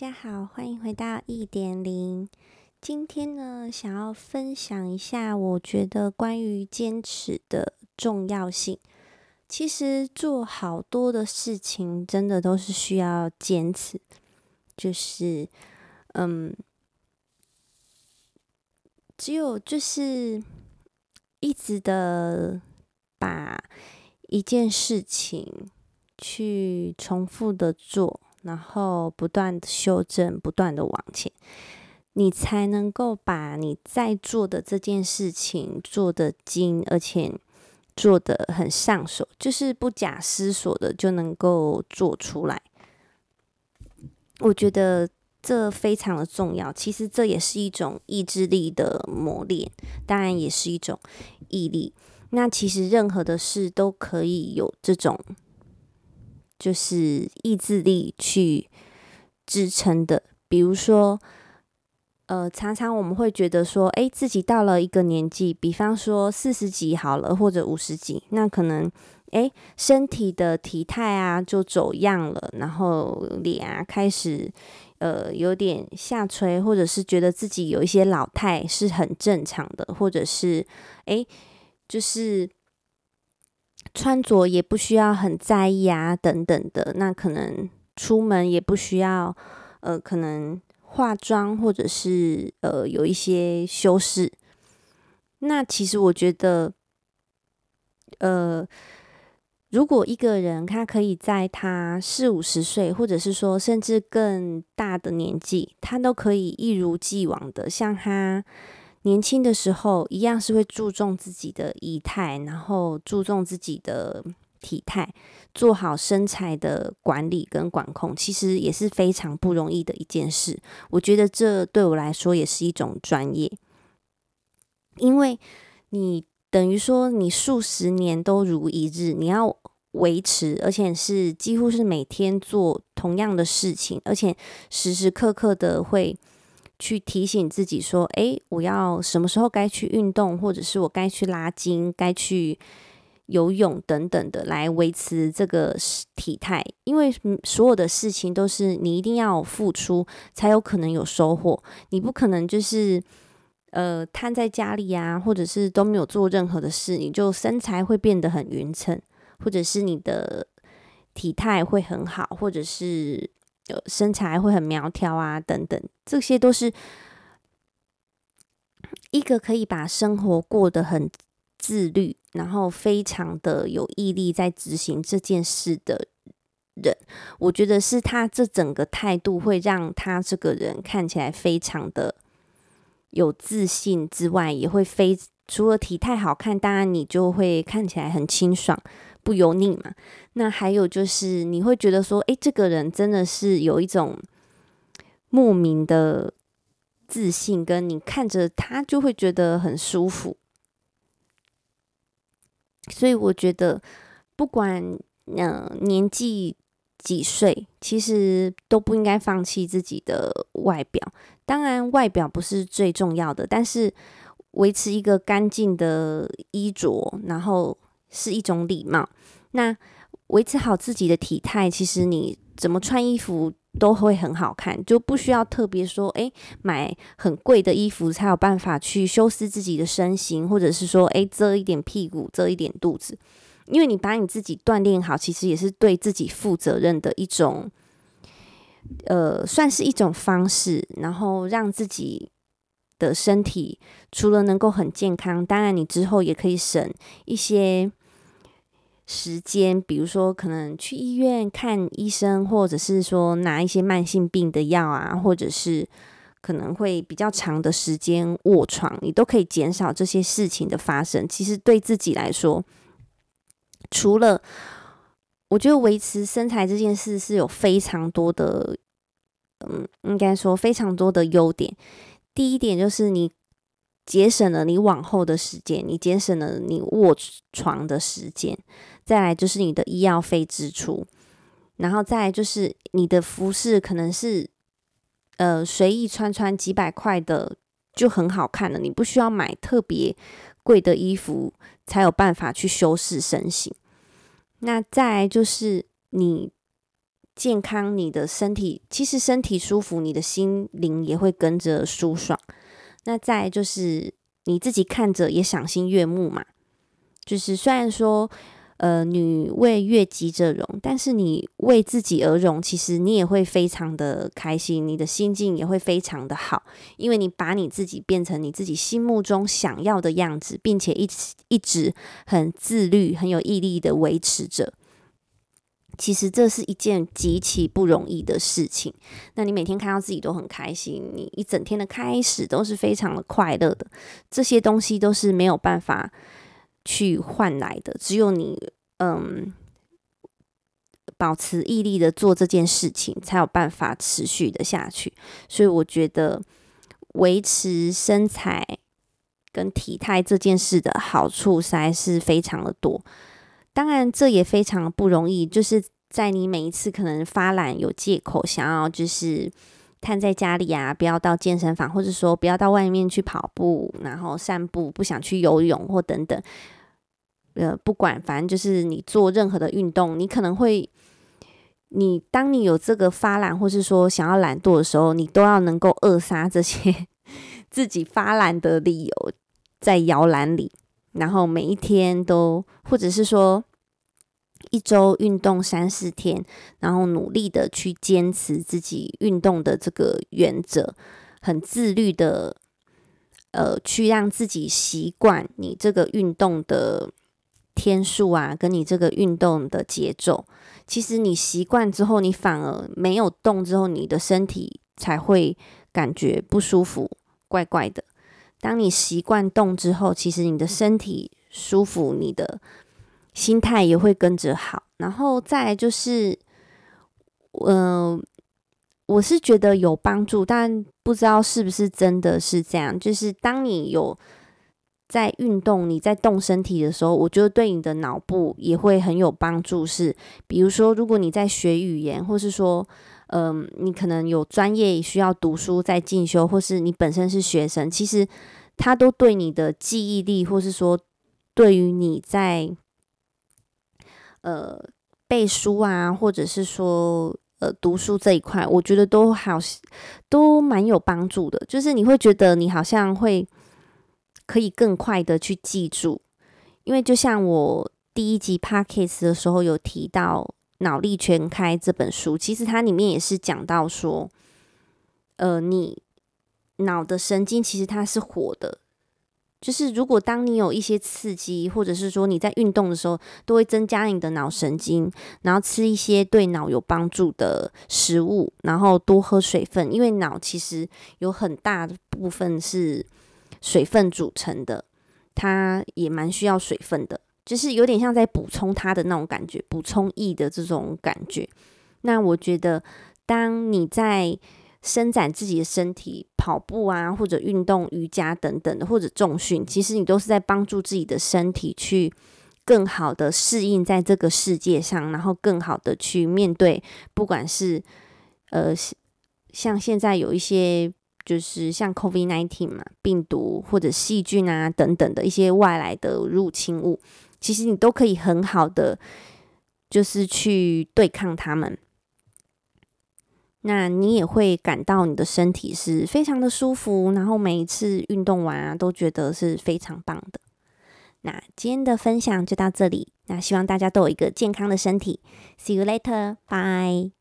大家好，欢迎回到一点零。今天呢，想要分享一下，我觉得关于坚持的重要性。其实做好多的事情，真的都是需要坚持。就是，嗯，只有就是一直的把一件事情去重复的做。然后不断的修正，不断的往前，你才能够把你在做的这件事情做得精，而且做得很上手，就是不假思索的就能够做出来。我觉得这非常的重要。其实这也是一种意志力的磨练，当然也是一种毅力。那其实任何的事都可以有这种。就是意志力去支撑的，比如说，呃，常常我们会觉得说，诶，自己到了一个年纪，比方说四十几好了，或者五十几，那可能，诶，身体的体态啊就走样了，然后脸啊开始，呃，有点下垂，或者是觉得自己有一些老态是很正常的，或者是，诶，就是。穿着也不需要很在意啊，等等的。那可能出门也不需要，呃，可能化妆或者是呃有一些修饰。那其实我觉得，呃，如果一个人他可以在他四五十岁，或者是说甚至更大的年纪，他都可以一如既往的像他。年轻的时候一样是会注重自己的仪态，然后注重自己的体态，做好身材的管理跟管控，其实也是非常不容易的一件事。我觉得这对我来说也是一种专业，因为你等于说你数十年都如一日，你要维持，而且是几乎是每天做同样的事情，而且时时刻刻的会。去提醒自己说：“诶，我要什么时候该去运动，或者是我该去拉筋、该去游泳等等的，来维持这个体态。因为所有的事情都是你一定要付出，才有可能有收获。你不可能就是呃瘫在家里啊，或者是都没有做任何的事，你就身材会变得很匀称，或者是你的体态会很好，或者是。”身材会很苗条啊，等等，这些都是一个可以把生活过得很自律，然后非常的有毅力在执行这件事的人。我觉得是他这整个态度会让他这个人看起来非常的有自信之外，也会非除了体态好看，当然你就会看起来很清爽。不油腻嘛？那还有就是，你会觉得说，诶，这个人真的是有一种莫名的自信，跟你看着他就会觉得很舒服。所以我觉得，不管呃年纪几岁，其实都不应该放弃自己的外表。当然，外表不是最重要的，但是维持一个干净的衣着，然后。是一种礼貌。那维持好自己的体态，其实你怎么穿衣服都会很好看，就不需要特别说，诶，买很贵的衣服才有办法去修饰自己的身形，或者是说，诶，遮一点屁股，遮一点肚子。因为你把你自己锻炼好，其实也是对自己负责任的一种，呃，算是一种方式，然后让自己的身体除了能够很健康，当然你之后也可以省一些。时间，比如说可能去医院看医生，或者是说拿一些慢性病的药啊，或者是可能会比较长的时间卧床，你都可以减少这些事情的发生。其实对自己来说，除了我觉得维持身材这件事是有非常多的，嗯，应该说非常多的优点。第一点就是你。节省了你往后的时间，你节省了你卧床的时间，再来就是你的医药费支出，然后再来就是你的服饰可能是呃随意穿穿几百块的就很好看了，你不需要买特别贵的衣服才有办法去修饰身形。那再来就是你健康，你的身体其实身体舒服，你的心灵也会跟着舒爽。那再就是你自己看着也赏心悦目嘛。就是虽然说，呃，女为悦己者容，但是你为自己而容，其实你也会非常的开心，你的心境也会非常的好，因为你把你自己变成你自己心目中想要的样子，并且一直一直很自律、很有毅力的维持着。其实这是一件极其不容易的事情。那你每天看到自己都很开心，你一整天的开始都是非常的快乐的，这些东西都是没有办法。去换来的，只有你嗯，保持毅力的做这件事情，才有办法持续的下去。所以我觉得维持身材跟体态这件事的好处实在是非常的多。当然，这也非常不容易，就是在你每一次可能发懒有借口想要就是瘫在家里啊，不要到健身房，或者说不要到外面去跑步，然后散步，不想去游泳或等等。呃，不管，反正就是你做任何的运动，你可能会，你当你有这个发懒，或是说想要懒惰的时候，你都要能够扼杀这些 自己发懒的理由，在摇篮里，然后每一天都，或者是说一周运动三四天，然后努力的去坚持自己运动的这个原则，很自律的，呃，去让自己习惯你这个运动的。天数啊，跟你这个运动的节奏，其实你习惯之后，你反而没有动之后，你的身体才会感觉不舒服，怪怪的。当你习惯动之后，其实你的身体舒服，你的心态也会跟着好。然后再就是，嗯、我是觉得有帮助，但不知道是不是真的是这样。就是当你有。在运动，你在动身体的时候，我觉得对你的脑部也会很有帮助。是，比如说，如果你在学语言，或是说，嗯、你可能有专业需要读书在进修，或是你本身是学生，其实它都对你的记忆力，或是说，对于你在呃背书啊，或者是说呃读书这一块，我觉得都好，都蛮有帮助的。就是你会觉得你好像会。可以更快的去记住，因为就像我第一集 Podcast 的时候有提到《脑力全开》这本书，其实它里面也是讲到说，呃，你脑的神经其实它是活的，就是如果当你有一些刺激，或者是说你在运动的时候，都会增加你的脑神经，然后吃一些对脑有帮助的食物，然后多喝水分，因为脑其实有很大的部分是。水分组成的，它也蛮需要水分的，就是有点像在补充它的那种感觉，补充液的这种感觉。那我觉得，当你在伸展自己的身体，跑步啊，或者运动瑜伽等等的，或者重训，其实你都是在帮助自己的身体去更好的适应在这个世界上，然后更好的去面对，不管是呃，像现在有一些。就是像 COVID-19 嘛，病毒或者细菌啊等等的一些外来的入侵物，其实你都可以很好的，就是去对抗它们。那你也会感到你的身体是非常的舒服，然后每一次运动完啊，都觉得是非常棒的。那今天的分享就到这里，那希望大家都有一个健康的身体。See you later，bye。